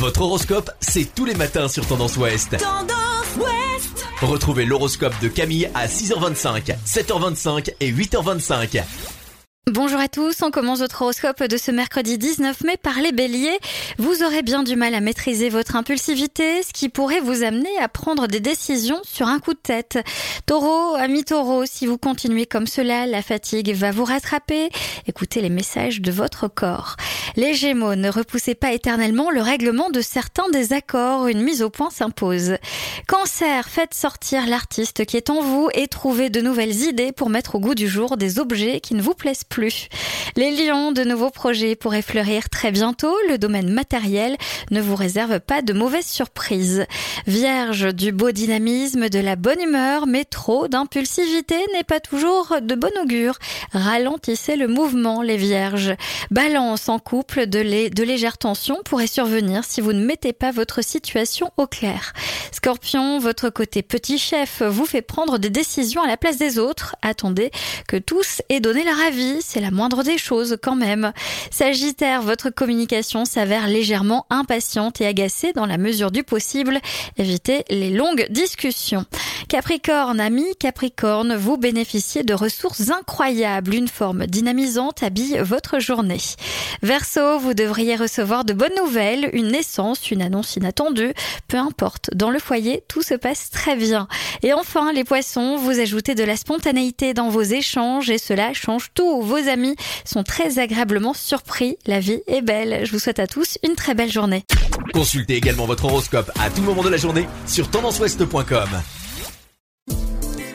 Votre horoscope, c'est tous les matins sur Tendance Ouest. Tendance Ouest Retrouvez l'horoscope de Camille à 6h25, 7h25 et 8h25. Bonjour à tous, on commence votre horoscope de ce mercredi 19 mai par les béliers. Vous aurez bien du mal à maîtriser votre impulsivité, ce qui pourrait vous amener à prendre des décisions sur un coup de tête. Taureau, ami taureau, si vous continuez comme cela, la fatigue va vous rattraper. Écoutez les messages de votre corps. Les gémeaux, ne repoussez pas éternellement le règlement de certains désaccords, une mise au point s'impose. Cancer, faites sortir l'artiste qui est en vous et trouvez de nouvelles idées pour mettre au goût du jour des objets qui ne vous plaisent plus. Les lions, de nouveaux projets pourraient fleurir très bientôt. Le domaine matériel ne vous réserve pas de mauvaises surprises. Vierge, du beau dynamisme, de la bonne humeur, mais trop d'impulsivité n'est pas toujours de bon augure. Ralentissez le mouvement, les vierges. Balance en de, de légères tensions pourraient survenir si vous ne mettez pas votre situation au clair. Scorpion, votre côté petit chef vous fait prendre des décisions à la place des autres. Attendez que tous aient donné leur avis c'est la moindre des choses quand même. Sagittaire, votre communication s'avère légèrement impatiente et agacée dans la mesure du possible. Évitez les longues discussions. Capricorne, ami Capricorne, vous bénéficiez de ressources incroyables. Une forme dynamisante habille votre journée. Verseau, vous devriez recevoir de bonnes nouvelles, une naissance, une annonce inattendue. Peu importe, dans le foyer, tout se passe très bien. Et enfin, les poissons, vous ajoutez de la spontanéité dans vos échanges et cela change tout. Vos amis sont très agréablement surpris. La vie est belle. Je vous souhaite à tous une très belle journée. Consultez également votre horoscope à tout moment de la journée sur tendanceouest.com.